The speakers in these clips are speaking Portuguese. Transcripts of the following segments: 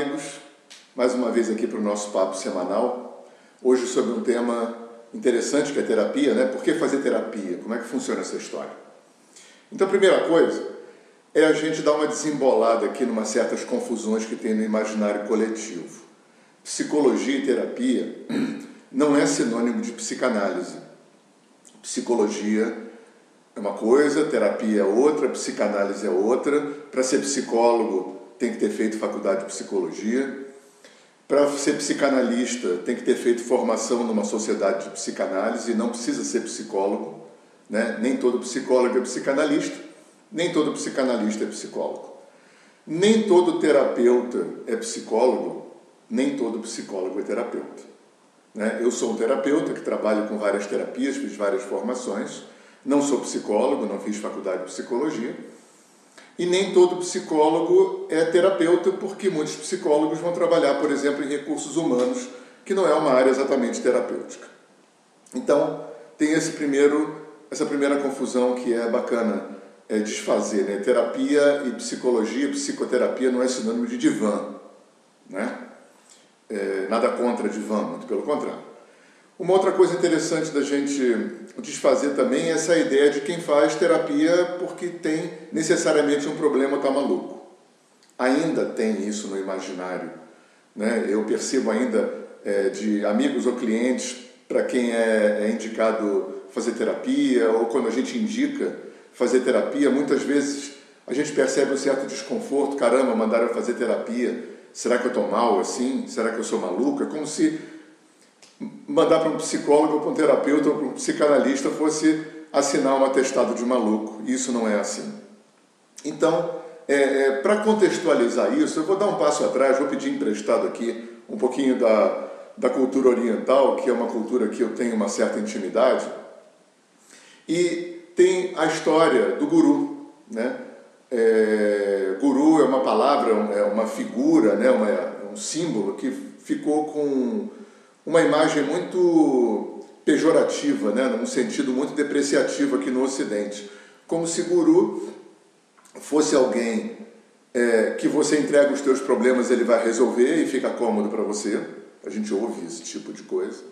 Amigos. Mais uma vez aqui para o nosso papo semanal. Hoje sobre um tema interessante que é terapia, né? Por que fazer terapia? Como é que funciona essa história? Então, a primeira coisa é a gente dar uma desembolada aqui numa certas confusões que tem no imaginário coletivo. Psicologia e terapia não é sinônimo de psicanálise. Psicologia é uma coisa, terapia é outra, psicanálise é outra. Para ser psicólogo, tem que ter feito faculdade de psicologia. Para ser psicanalista, tem que ter feito formação numa sociedade de psicanálise, não precisa ser psicólogo. Né? Nem todo psicólogo é psicanalista, nem todo psicanalista é psicólogo. Nem todo terapeuta é psicólogo, nem todo psicólogo é terapeuta. Né? Eu sou um terapeuta que trabalho com várias terapias, fiz várias formações, não sou psicólogo, não fiz faculdade de psicologia e nem todo psicólogo é terapeuta, porque muitos psicólogos vão trabalhar, por exemplo, em recursos humanos, que não é uma área exatamente terapêutica. Então, tem esse primeiro, essa primeira confusão que é bacana é, desfazer. Né? Terapia e psicologia, psicoterapia não é sinônimo de divã. Né? É, nada contra divã, muito pelo contrário. Uma outra coisa interessante da gente desfazer também é essa ideia de quem faz terapia porque tem necessariamente um problema está maluco. Ainda tem isso no imaginário. Né? Eu percebo ainda é, de amigos ou clientes para quem é, é indicado fazer terapia ou quando a gente indica fazer terapia, muitas vezes a gente percebe um certo desconforto. Caramba, mandaram fazer terapia. Será que eu estou mal assim? Será que eu sou maluca? Como se mandar para um psicólogo, para um terapeuta ou para um psicanalista fosse assinar um atestado de maluco. Isso não é assim. Então, é, é, para contextualizar isso, eu vou dar um passo atrás, vou pedir emprestado aqui um pouquinho da, da cultura oriental, que é uma cultura que eu tenho uma certa intimidade, e tem a história do guru. Né? É, guru é uma palavra, é uma figura, né? uma, um símbolo que ficou com uma imagem muito pejorativa, né, num sentido muito depreciativo aqui no Ocidente. Como se guru fosse alguém é, que você entrega os teus problemas, ele vai resolver e fica cômodo para você. A gente ouve esse tipo de coisa.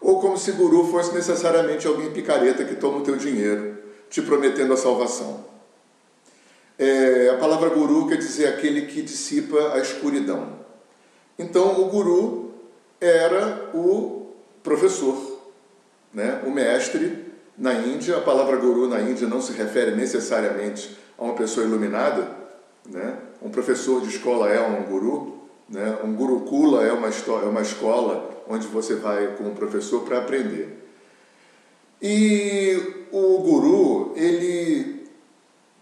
Ou como se guru fosse necessariamente alguém picareta que toma o teu dinheiro, te prometendo a salvação. É, a palavra guru quer dizer aquele que dissipa a escuridão. Então, o guru era o professor, né? o mestre. Na Índia, a palavra guru na Índia não se refere necessariamente a uma pessoa iluminada. Né? Um professor de escola é um guru, né? um gurukula é uma, é uma escola onde você vai como professor para aprender. E o guru, ele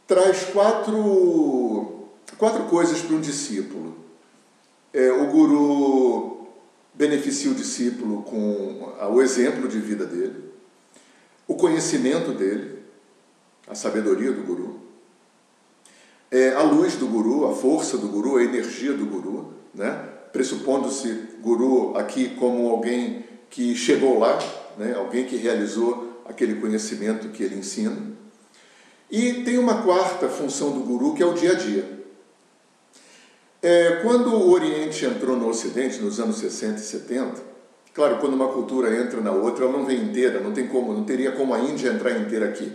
traz quatro, quatro coisas para um discípulo. É, o guru beneficia o discípulo com o exemplo de vida dele, o conhecimento dele, a sabedoria do guru, é, a luz do guru, a força do guru, a energia do guru, né? pressupondo-se guru aqui como alguém que chegou lá, né? alguém que realizou aquele conhecimento que ele ensina. E tem uma quarta função do guru que é o dia a dia. É, quando o Oriente entrou no Ocidente, nos anos 60 e 70, claro, quando uma cultura entra na outra, ela não vem inteira, não tem como, não teria como a Índia entrar inteira aqui.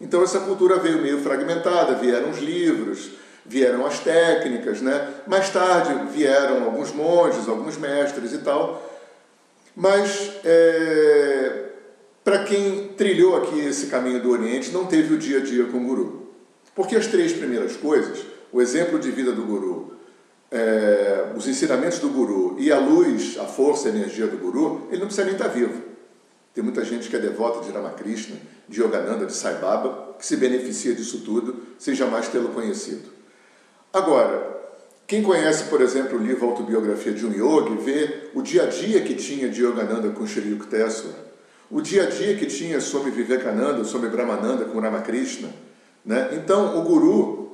Então essa cultura veio meio fragmentada, vieram os livros, vieram as técnicas, né? Mais tarde vieram alguns monges, alguns mestres e tal. Mas é, para quem trilhou aqui esse caminho do Oriente, não teve o dia a dia com o guru. Porque as três primeiras coisas, o exemplo de vida do guru, é, os ensinamentos do guru e a luz, a força, a energia do guru, ele não precisa nem estar vivo. Tem muita gente que é devota de Ramakrishna, de Yogananda, de Sai Baba, que se beneficia disso tudo sem jamais tê-lo conhecido. Agora, quem conhece, por exemplo, o livro Autobiografia de um Yogi, vê o dia a dia que tinha de Yogananda com Shri Yukteswar, o dia a dia que tinha sobre Vivekananda, sobre Brahmananda com Ramakrishna. Né? Então, o guru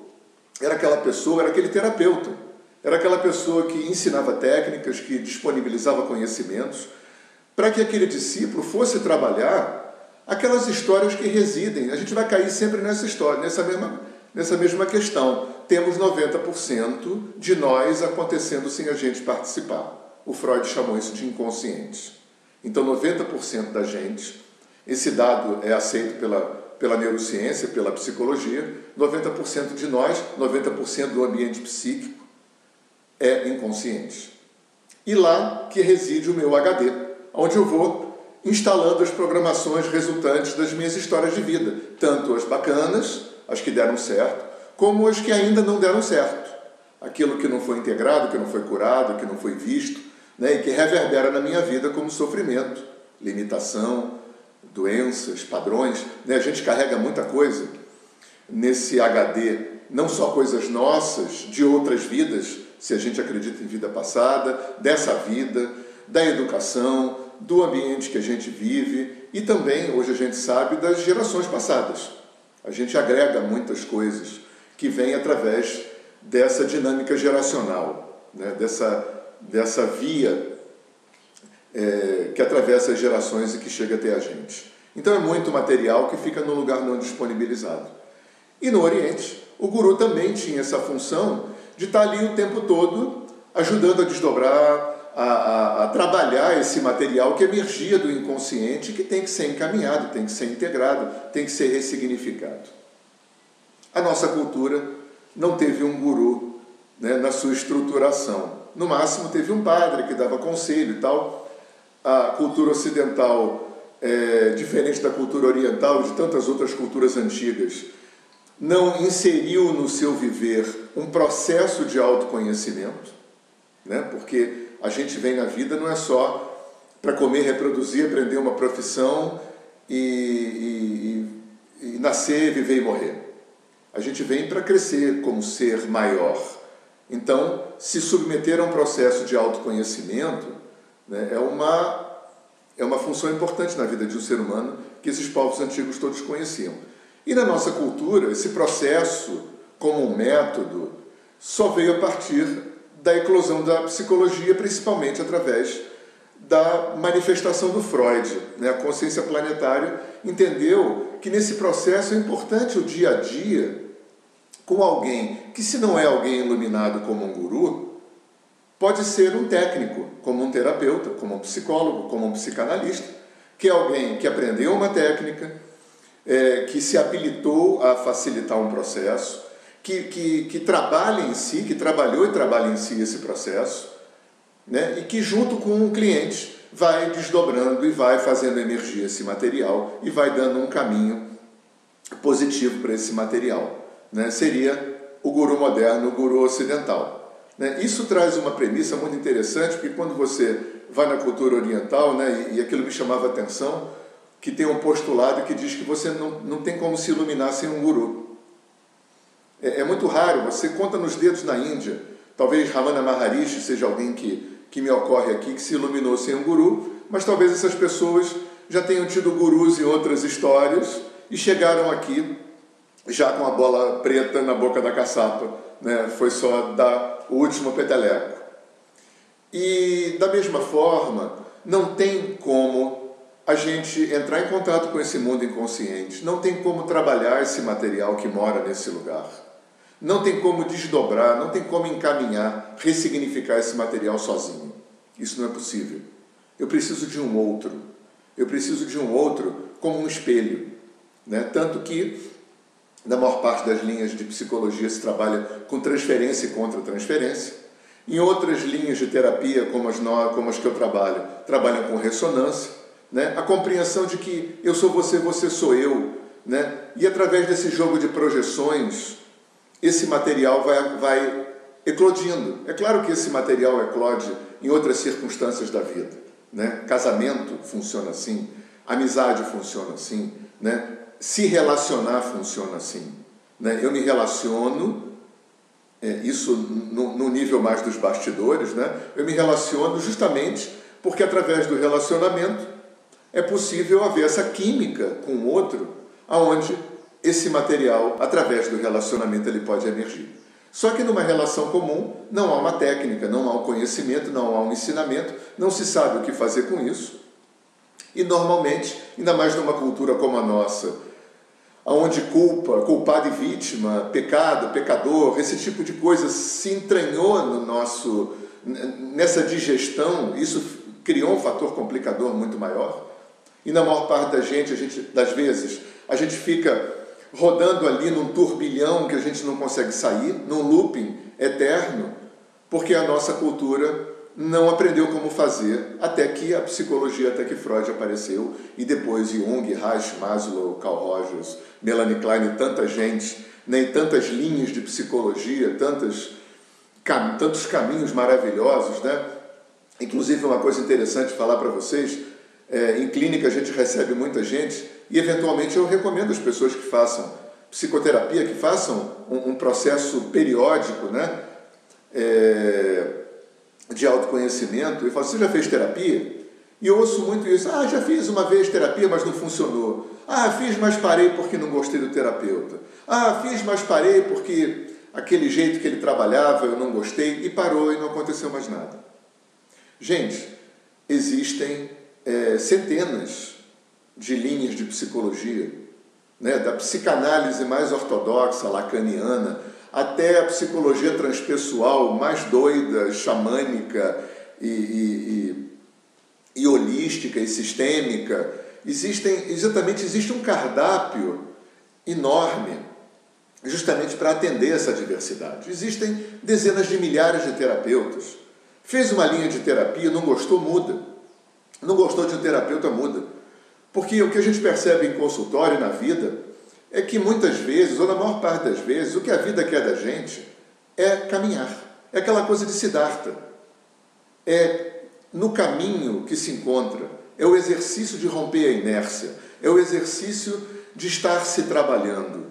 era aquela pessoa, era aquele terapeuta era aquela pessoa que ensinava técnicas, que disponibilizava conhecimentos, para que aquele discípulo fosse trabalhar aquelas histórias que residem. A gente vai cair sempre nessa história, nessa mesma, nessa mesma questão. Temos 90% de nós acontecendo sem a gente participar. O Freud chamou isso de inconsciente. Então, 90% da gente, esse dado é aceito pela, pela neurociência, pela psicologia, 90% de nós, 90% do ambiente psíquico é inconsciente. E lá que reside o meu HD, onde eu vou instalando as programações resultantes das minhas histórias de vida, tanto as bacanas, as que deram certo, como as que ainda não deram certo. Aquilo que não foi integrado, que não foi curado, que não foi visto, né, e que reverbera na minha vida como sofrimento, limitação, doenças, padrões. Né? A gente carrega muita coisa nesse HD, não só coisas nossas, de outras vidas, se a gente acredita em vida passada, dessa vida, da educação, do ambiente que a gente vive e também, hoje a gente sabe, das gerações passadas. A gente agrega muitas coisas que vêm através dessa dinâmica geracional, né? dessa, dessa via é, que atravessa as gerações e que chega até a gente. Então é muito material que fica no lugar não disponibilizado. E no Oriente, o guru também tinha essa função de estar ali o tempo todo ajudando a desdobrar, a, a, a, trabalhar esse material que emergia do inconsciente, que tem que ser encaminhado, tem que ser integrado, tem que ser ressignificado. A nossa cultura não teve um guru né, na sua estruturação. No máximo, teve um padre que dava conselho e tal. A cultura ocidental, é, diferente da cultura oriental de tantas outras culturas antigas, não inseriu no seu viver um processo de autoconhecimento, né? porque a gente vem na vida não é só para comer, reproduzir, aprender uma profissão e, e, e nascer, viver e morrer. A gente vem para crescer como ser maior. Então, se submeter a um processo de autoconhecimento né, é, uma, é uma função importante na vida de um ser humano que esses povos antigos todos conheciam. E na nossa cultura, esse processo, como método, só veio a partir da eclosão da psicologia, principalmente através da manifestação do Freud. Né? A consciência planetária entendeu que nesse processo é importante o dia a dia com alguém que, se não é alguém iluminado como um guru, pode ser um técnico, como um terapeuta, como um psicólogo, como um psicanalista, que é alguém que aprendeu uma técnica, é, que se habilitou a facilitar um processo, que, que, que trabalha em si, que trabalhou e trabalha em si esse processo, né? e que junto com o cliente vai desdobrando e vai fazendo emergir esse material e vai dando um caminho positivo para esse material. Né? Seria o guru moderno, o guru ocidental. Né? Isso traz uma premissa muito interessante, porque quando você vai na cultura oriental, né, e, e aquilo me chamava atenção, que tem um postulado que diz que você não, não tem como se iluminar sem um guru. É, é, muito raro, você conta nos dedos na Índia. Talvez Ramana Maharishi seja alguém que, que me ocorre aqui, que se iluminou sem um guru, mas talvez essas pessoas já tenham tido gurus em outras histórias e chegaram aqui já com a bola preta na boca da caçapa. Né? Foi só dar o último peteleco. E da mesma forma, não tem como a gente entrar em contato com esse mundo inconsciente, não tem como trabalhar esse material que mora nesse lugar. Não tem como desdobrar, não tem como encaminhar, ressignificar esse material sozinho. Isso não é possível. Eu preciso de um outro. Eu preciso de um outro como um espelho. Né? Tanto que, na maior parte das linhas de psicologia, se trabalha com transferência e contra-transferência. Em outras linhas de terapia, como as, como as que eu trabalho, trabalham com ressonância. Né? A compreensão de que eu sou você, você sou eu. Né? E através desse jogo de projeções, esse material vai, vai eclodindo. É claro que esse material eclode em outras circunstâncias da vida. Né? Casamento funciona assim, amizade funciona assim, né? se relacionar funciona assim. Né? Eu me relaciono, é, isso no, no, nível mais dos bastidores, né? eu me relaciono justamente porque através do relacionamento é possível haver essa química com o outro, aonde esse material, através do relacionamento, ele pode emergir. Só que numa relação comum não há uma técnica, não há um conhecimento, não há um ensinamento, não se sabe o que fazer com isso. E normalmente, ainda mais numa cultura como a nossa, onde culpa, culpado e vítima, pecado, pecador, esse tipo de coisa se entranhou no nosso nessa digestão, isso criou um fator complicador muito maior. E na maior parte da gente, a gente das vezes, a gente fica rodando ali num turbilhão que a gente não consegue sair, num looping eterno, porque a nossa cultura não aprendeu como fazer, até que a psicologia, até que Freud apareceu, e depois Jung, Reich, Maslow, Carl Rogers, Melanie Klein e tanta gente, nem tantas linhas de psicologia, tantas, cam tantos caminhos maravilhosos, né? Inclusive, uma coisa interessante falar para vocês, é, em clínica a gente recebe muita gente e, eventualmente, eu recomendo as pessoas que façam psicoterapia, que façam um, um processo periódico, né? É, de autoconhecimento e falo, você já fez terapia? E eu ouço muito isso, ah, já fiz uma vez terapia, mas não funcionou. Ah, fiz, mas parei porque não gostei do terapeuta. Ah, fiz, mas parei porque aquele jeito que ele trabalhava eu não gostei e parou e não aconteceu mais nada. Gente, existem é, centenas de linhas de psicologia, né, da psicanálise mais ortodoxa, lacaniana, até a psicologia transpessoal mais doida, xamânica e, e, e, e holística e sistêmica, existem, exatamente existe um cardápio enorme justamente para atender essa diversidade. Existem dezenas de milhares de terapeutas. Fez uma linha de terapia, não gostou, muda. Não gostou de um terapeuta, muda. Porque o que a gente percebe em consultório na vida é que muitas vezes, ou na maior parte das vezes, o que a vida quer da gente é caminhar. É aquela coisa de Siddhartha. É no caminho que se encontra, é o exercício de romper a inércia, é o exercício de estar se trabalhando.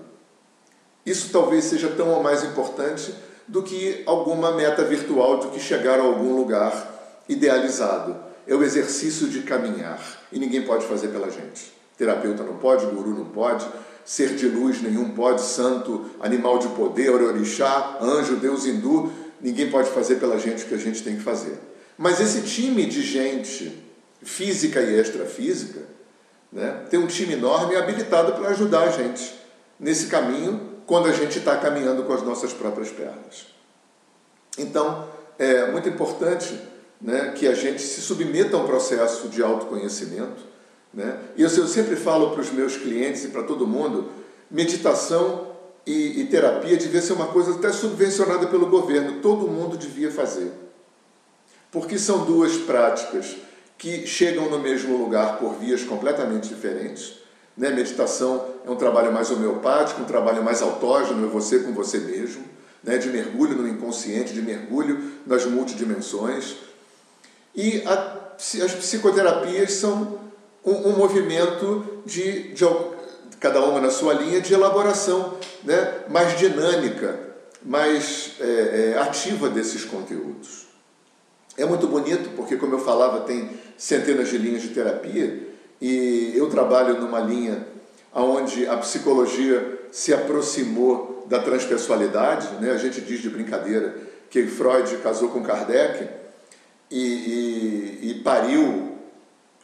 Isso talvez seja tão ou mais importante do que alguma meta virtual do que chegar a algum lugar idealizado. É o exercício de caminhar e ninguém pode fazer pela gente. Terapeuta não pode, guru não pode, ser de luz nenhum pode, santo, animal de poder, orixá, anjo, deus hindu, ninguém pode fazer pela gente o que a gente tem que fazer. Mas esse time de gente física e extrafísica, né, tem um time enorme habilitado para ajudar a gente nesse caminho quando a gente está caminhando com as nossas próprias pernas. Então, é muito importante né, que a gente se submeta a um processo de autoconhecimento, né? E eu, eu sempre falo para os meus clientes e para todo mundo, meditação e, e terapia devia ser uma coisa até subvencionada pelo governo, todo mundo devia fazer. Porque são duas práticas que chegam no mesmo lugar por vias completamente diferentes. Né? Meditação é um trabalho mais homeopático, um trabalho mais autógeno, é você com você mesmo, né? de mergulho no inconsciente, de mergulho nas multidimensões. E a, as psicoterapias são um, um movimento de, de, cada uma na sua linha, de elaboração né, mais dinâmica, mais é, é, ativa desses conteúdos. É muito bonito porque, como eu falava, tem centenas de linhas de terapia e eu trabalho numa linha onde a psicologia se aproximou da transpessoalidade. Né? A gente diz de brincadeira que Freud casou com Kardec e, e, e pariu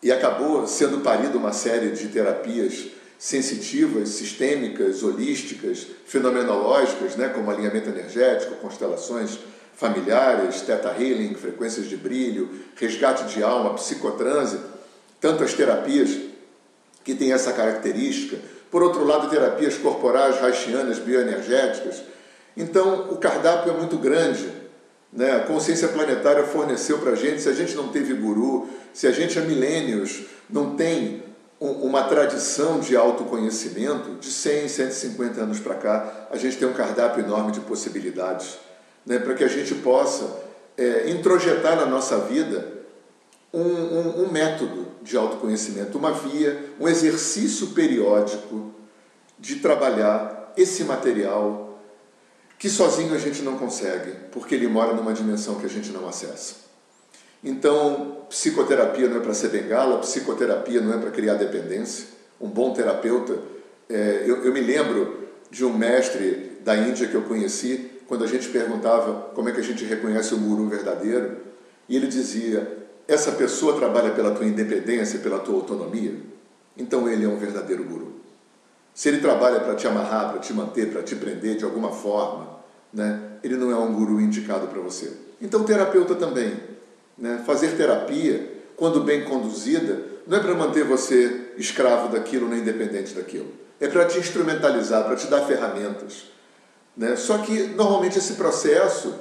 e acabou sendo parida uma série de terapias sensitivas, sistêmicas, holísticas, fenomenológicas, né, como alinhamento energético, constelações familiares, teta healing, frequências de brilho, resgate de alma, psicotranse, tantas terapias que têm essa característica. Por outro lado, terapias corporais, haitianas, bioenergéticas. Então, o cardápio é muito grande. Né? A consciência planetária forneceu para a gente, se a gente não teve guru, se a gente há milênios não tem uma tradição de autoconhecimento, de 100, 150 anos para cá, a gente tem um cardápio enorme de possibilidades né, para que a gente possa é, introjetar na nossa vida um, um, um método de autoconhecimento, uma via, um exercício periódico de trabalhar esse material que sozinho a gente não consegue, porque ele mora numa dimensão que a gente não acessa. Então, psicoterapia não é para ser bengala, psicoterapia não é para criar dependência. Um bom terapeuta. É, eu, eu me lembro de um mestre da Índia que eu conheci, quando a gente perguntava como é que a gente reconhece o guru verdadeiro, e ele dizia: essa pessoa trabalha pela tua independência, pela tua autonomia, então ele é um verdadeiro guru. se ele trabalha para te amarrar, para te manter, para te prender de alguma forma, né, ele não é um guru indicado para você. Então, terapeuta também. Né? Fazer terapia, quando bem conduzida, não é para manter você escravo daquilo nem independente daquilo. É para te instrumentalizar, para te dar ferramentas. Né? Só que, normalmente, esse processo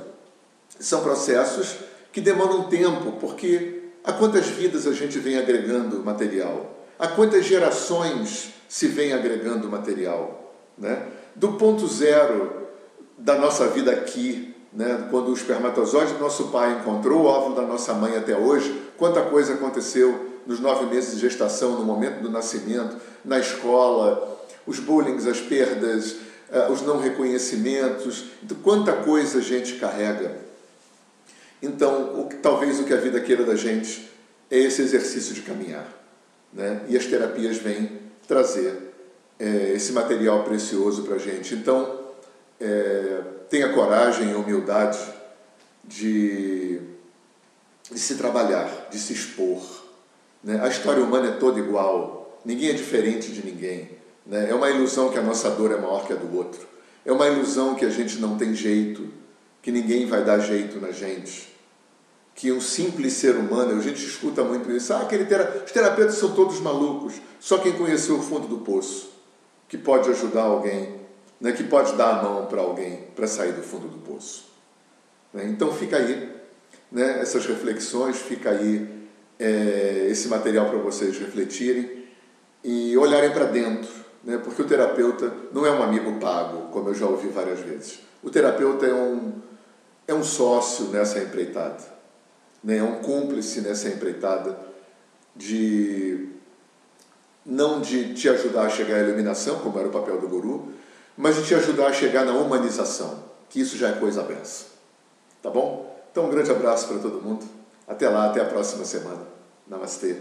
são processos que demandam tempo, porque a quantas vidas a gente vem agregando material? A quantas gerações se vem agregando material? Né? Do ponto zero da nossa vida aqui, né? quando o espermatozoide do nosso pai encontrou o óvulo da nossa mãe até hoje, quanta coisa aconteceu nos nove meses de gestação, no momento do nascimento, na escola, os bullying, as perdas, uh, os não reconhecimentos, então, quanta coisa a gente carrega. Então, o, talvez o que a vida queira da gente é esse exercício de caminhar. Né? E as terapias vêm trazer é, esse material precioso para a gente. Então, é, tenha coragem e humildade de, de se trabalhar, de se expor. Né? A história humana é toda igual, ninguém é diferente de ninguém. Né? É uma ilusão que a nossa dor é maior que a do outro. É uma ilusão que a gente não tem jeito, que ninguém vai dar jeito na gente. Que um simples ser humano, a gente escuta muito isso, ah, aquele tera... os terapeutas são todos malucos, só quem conheceu o fundo do poço que pode ajudar alguém né, que pode dar a mão para alguém para sair do fundo do poço. Né? Então fica aí né, essas reflexões, fica aí é, esse material para vocês refletirem e olharem para dentro, né, porque o terapeuta não é um amigo pago, como eu já ouvi várias vezes. O terapeuta é um, é um sócio nessa empreitada, né, é um cúmplice nessa empreitada de não de te ajudar a chegar à iluminação, como era o papel do guru, mas de te ajudar a chegar na humanização, que isso já é coisa benção. Tá bom? Então, um grande abraço para todo mundo. Até lá, até a próxima semana. Namastê.